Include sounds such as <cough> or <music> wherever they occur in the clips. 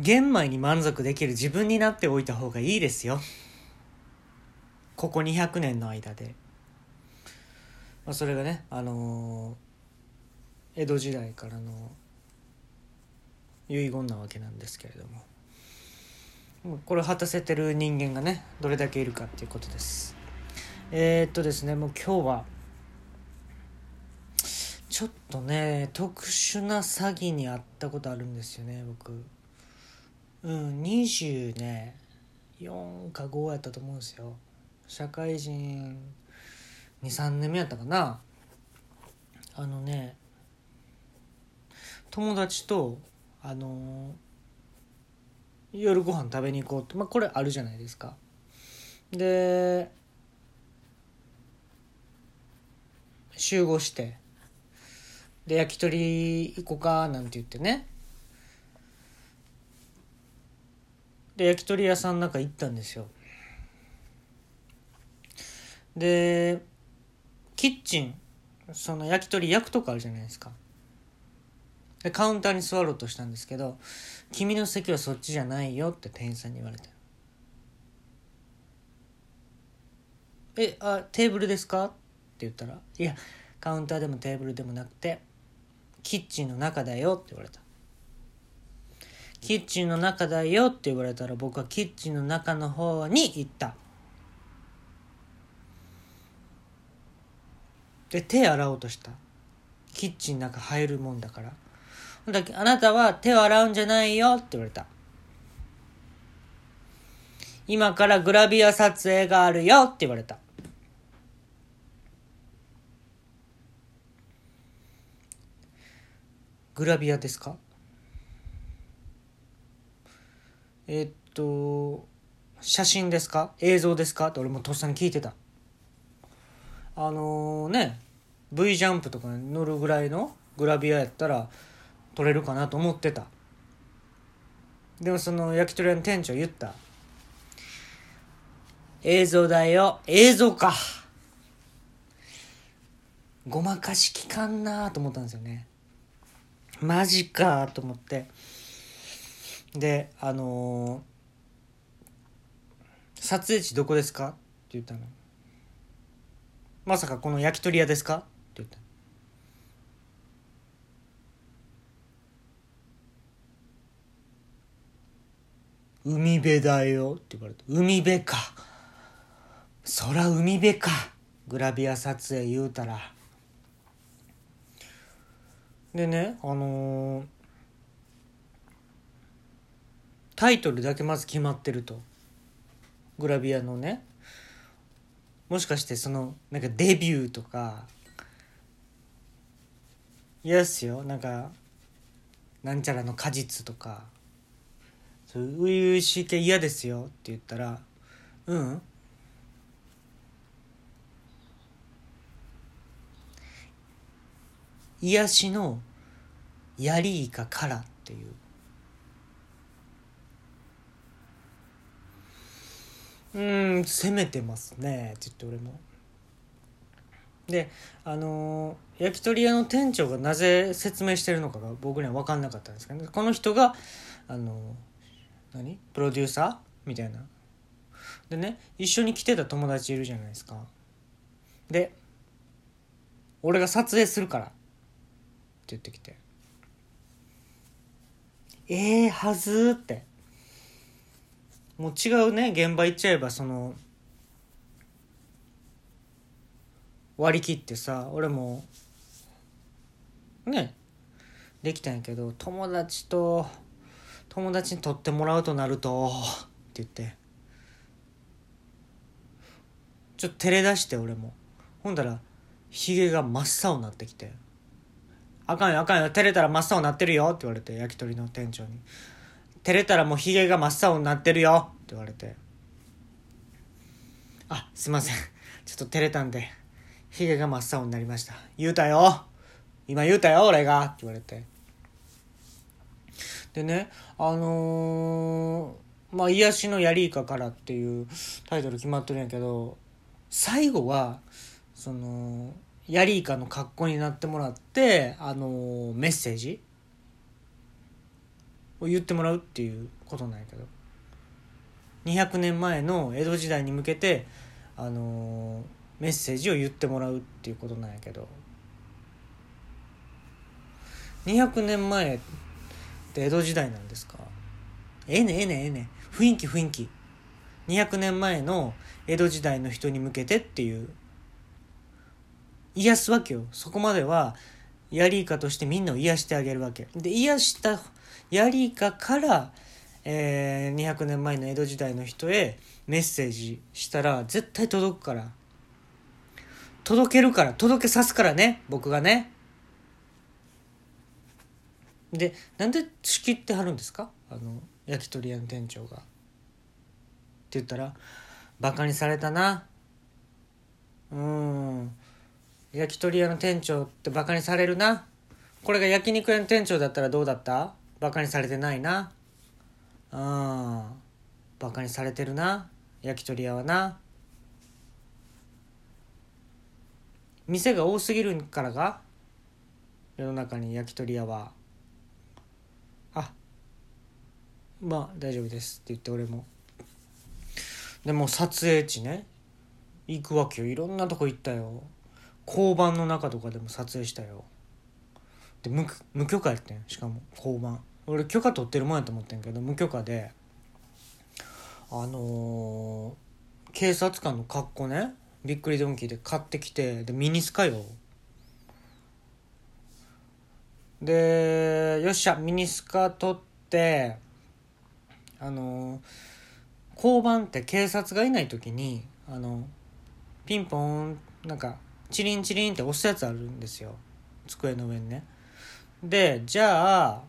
玄米に満足できる自分になっておいた方がいいですよ。ここ200年の間で、まあ、それがねあのー、江戸時代からの遺言なわけなんですけれども。これを果たせてる人間がねどれだけいるかっていうことです。えー、っとですねもう今日はちょっとね特殊な詐欺にあったことあるんですよね僕。うん20ね4か5やったと思うんですよ。社会人23年目やったかな。あのね友達とあの夜ご飯食べに行こうってまあこれあるじゃないですか。で集合してで焼き鳥行こうかなんて言ってね。で焼き鳥屋さんの中行ったんですよ。でキッチンその焼き鳥焼くとこあるじゃないですか。でカウンターに座ろうとしたんですけど「君の席はそっちじゃないよ」って店員さんに言われて「えあテーブルですか?」って言ったら「いやカウンターでもテーブルでもなくてキッチンの中だよ」って言われた。キッチンの中だよって言われたら僕はキッチンの中の方に行った。で手洗おうとした。キッチンの中入るもんだから。だけあなたは手を洗うんじゃないよって言われた。今からグラビア撮影があるよって言われた。グラビアですか？え、っと写真ですか？映像ですか？って俺もとっさに聞いてた。あのー、ね V ジャンプとかに乗るぐらいのグラビアやったら撮れるかなと思ってた。でもその焼き鳥屋の店長言った。映像だよ。映像か。ごまかしきかんなと思ったんですよね。マジかと思って。であのー、撮影地どこですか?」って言ったの「まさかこの焼き鳥屋ですか?」って言った。海辺だよ。って言われた。海辺か。そら海辺か。グラビア撮影言うたら。でねあのータイトルだけまず決まってると。グラビアのね。もしかしてそのなんかデビューとか。嫌っすよ。なんかなんちゃらの果実とか。そういうしい系嫌ですよ。って言ったらうん。癒しのヤリイカからっていう。うん攻めてますねって言って俺も。であのー、焼き鳥屋の店長がなぜ説明してるのかが僕には分かんなかったんですけど、ね、この人があのー、何？プロデューサー？みたいな。でね一緒に来てた友達いるじゃないですか。で俺が撮影するからって言ってきて。ええー、はずって。もう違うね現場行っちゃえばその割り切ってさ俺もねできたんやけど友達と友達に撮ってもらうとなるとって言って。ちょっと照れ出して俺も。ほんだらひげが真っ青になってきて「あかんよあかんよ照れたら真っ青になってるよ」って言われて焼き鳥の店長に。照れたらもうヒゲが真っ青になってるよ。って言われて。あすいません。<laughs> ちょっと照れたんでヒゲが真っ青になりました。言うたよ。今言うたよ俺が。って言われて。でねあのー、まあ「癒しのヤリイカから」っていうタイトル決まってるんやけど最後はそのヤリイカの格好になってもらってあの、メッセージ。を言ってもらうっていうことなんやけど。200年前の江戸時代に向けて、あのーメッセージを言ってもらうっていうことなんやけど。200年前って江戸時代なんですか？ええねええねええね雰囲気雰囲気。200年前の江戸時代の人に向けてっていう。癒すわけよ。そこまではヤリイカとしてみんなを癒してあげるわけ。で癒したヤリイカから、えー200年前の江戸時代の人へメッセージしたら絶対届くから。届けるから届けさすからね僕がね。でなんで仕切ってはるんですか？あの焼き鳥屋の店長が。って言ったら「バカにされたな。うん。焼き鳥屋の店長ってバカにされるな。これが焼肉屋の店長だったらどうだった？バカにされてないな。うん。バカにされてるな。焼き鳥屋はな。店が多すぎるからか？世の中に焼き鳥屋は。あ。まあ大丈夫です。って言って俺も。でも撮影地ね。行くわけよ。いろんなとこ行ったよ。交番の中とかでも撮影したよ。で無無許可やってん。しかも交番。俺許可取ってるもんやと思ってんけど無許可で。あのー警察官の格好ね。びっくりドンキーで買ってきてでミニスカよでよっしゃミニスカ取ってあの交番って警察がいない時にあのピンポンなんかチリンチリンって押すやつあるんですよ。机の上にね。でじゃあ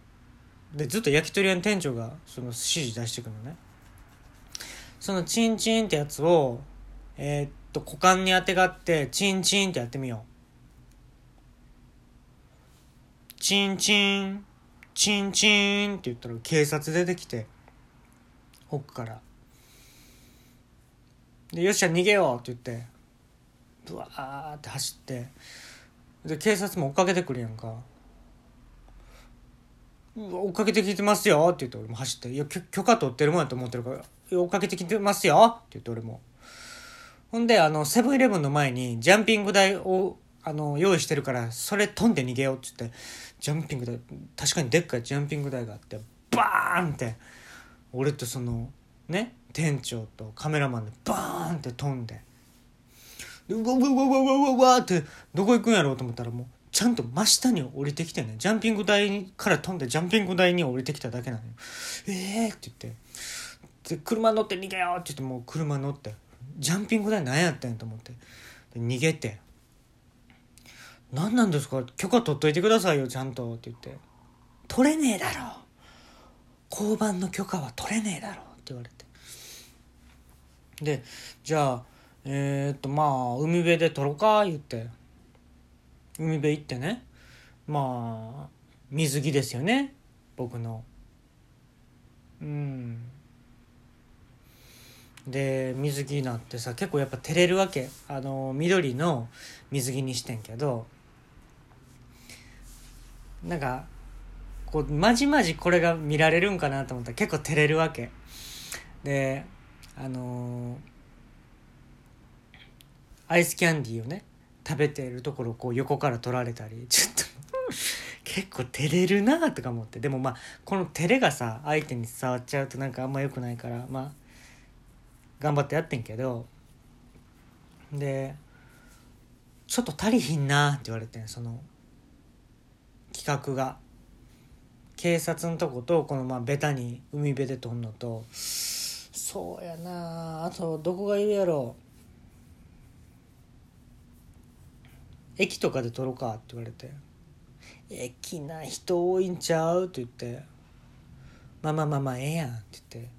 でずっと焼き鳥屋の店長がその指示出してくるのね。そのチンチンってやつをえーっと股間にあてがってチンチンってやってみよう。チンチンチンチンって言ったら警察出てきて奥から。でよっしゃ逃げようって言ってブワーって走って。で警察も追っかけてくるやんか。追っかけてきてますよって言って俺も走って「いや許可取ってるもんやと思ってるから追っかけてきてますよ」って言って俺も。ほんであのセブンイレブンの前にジャンピング台をあの用意してるからそれ飛んで逃げようって言ってジャンピング台確かにでっかいジャンピング台があってバーンって俺とそのね店長とカメラマンでバーンって飛んで。でうわうわうわうわうわうわってどこ行くんやろうと思ったらもうちゃんと真下に降りてきてねジャンピング台から飛んでジャンピング台に降りてきただけなのよ。ええー、って言って。で車乗って逃げようって言ってもう車乗って。ジャンピング台何やってんと思って。逃げて「何なんですか？許可取っといてくださいよちゃんと」って言って「取れねえだろ。交番の許可は取れねえだろ」って言われて。でじゃあえー、っとまあ海辺で撮ろうか言って。海辺行ってねまあ水着ですよね僕の。うん。で水着になってさ結構やっぱ照れるわけ。あの緑の水着にしてんけどなんかこうまじまじこれが見られるんかなと思った。ら結構照れるわけ。であのアイスキャンディーをね食べてるところをこう横から撮られたり <laughs> ちょっと結構照れるなとか思ってでもまあこの照れがさ相手に伝わっちゃうとなんかあんま良くないからまあ頑張ってやってんけどで「ちょっと足りひんな」って言われてんその企画が。警察のとことこのまあベタに海辺で撮んのとそうやなあとどこがいるやろ駅とかで撮ろうかって言われて「駅な人多いんちゃう?」って言って「まあまあまあまあええやん」って言って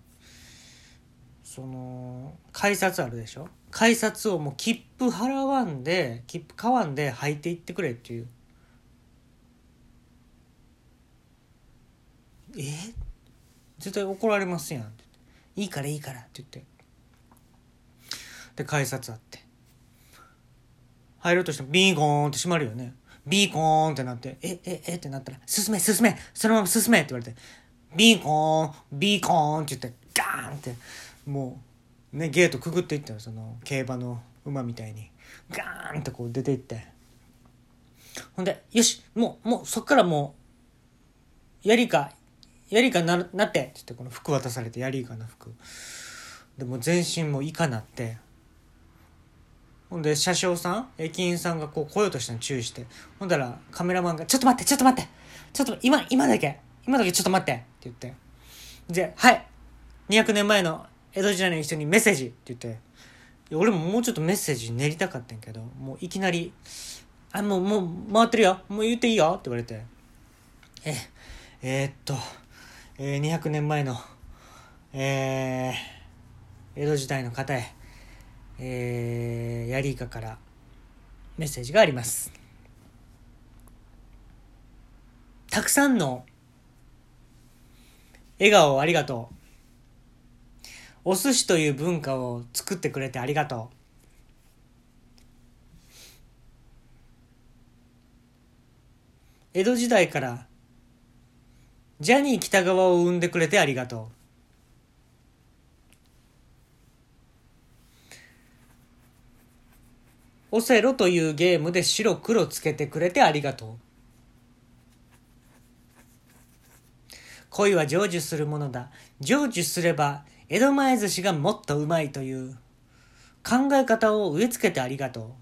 その改札あるでしょ？改札をもう切符払わんで切符買わんで履いていってくれっていう。え？絶対怒られますやんって言って。いいからいいからって言って。で改札あって入ろうとしてもビーコーンって閉まるよね。ビーコーンってなってえええってなったら進め進めそのまま進めって言われてビーコーンビーコーンって言ってガーンってもうねゲートくぐっていったよその競馬の馬みたいに。ガーンってこう出ていって。ほんでよしもうもうそっからもうやりかやりかななってって言ってこの服渡されてやりかな服。でも全身もイカなって。ほんで車掌さん駅員さんがこう来ようとしたの注意して。ほんだらカメラマンが「ちょっと待ってちょっと待ってちょっと今今だけ今だけちょっと待って」って言って。で「はい200年前の江戸時代の人にメッセージ」って言って。俺ももうちょっとメッセージ練りたかったんけどもういきなり「あもうもう回ってるよもう言っていいよ」って言われて「ええー、っと、えー、200年前のえー、江戸時代の方へ。えー、ヤリイカからメッセージがあります。たくさんの笑顔をありがとう。お寿司という文化を作ってくれてありがとう。江戸時代からジャニー北川を生んでくれてありがとう。オセロというゲームで白黒つけてくれてありがとう。恋は成就するものだ。成就すれば江戸前寿司がもっとうまいという考え方を植え付けてありがと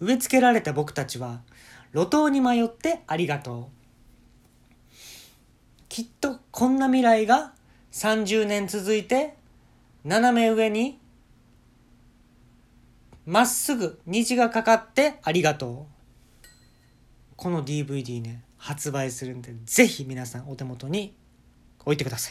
う。植え付けられた僕たちは路頭に迷ってありがとう。きっとこんな未来が30年続いて斜め上にまっすぐ虹がかかってありがとう。この DVD ね、発売するんで、ぜひ皆さんお手元に置いてください。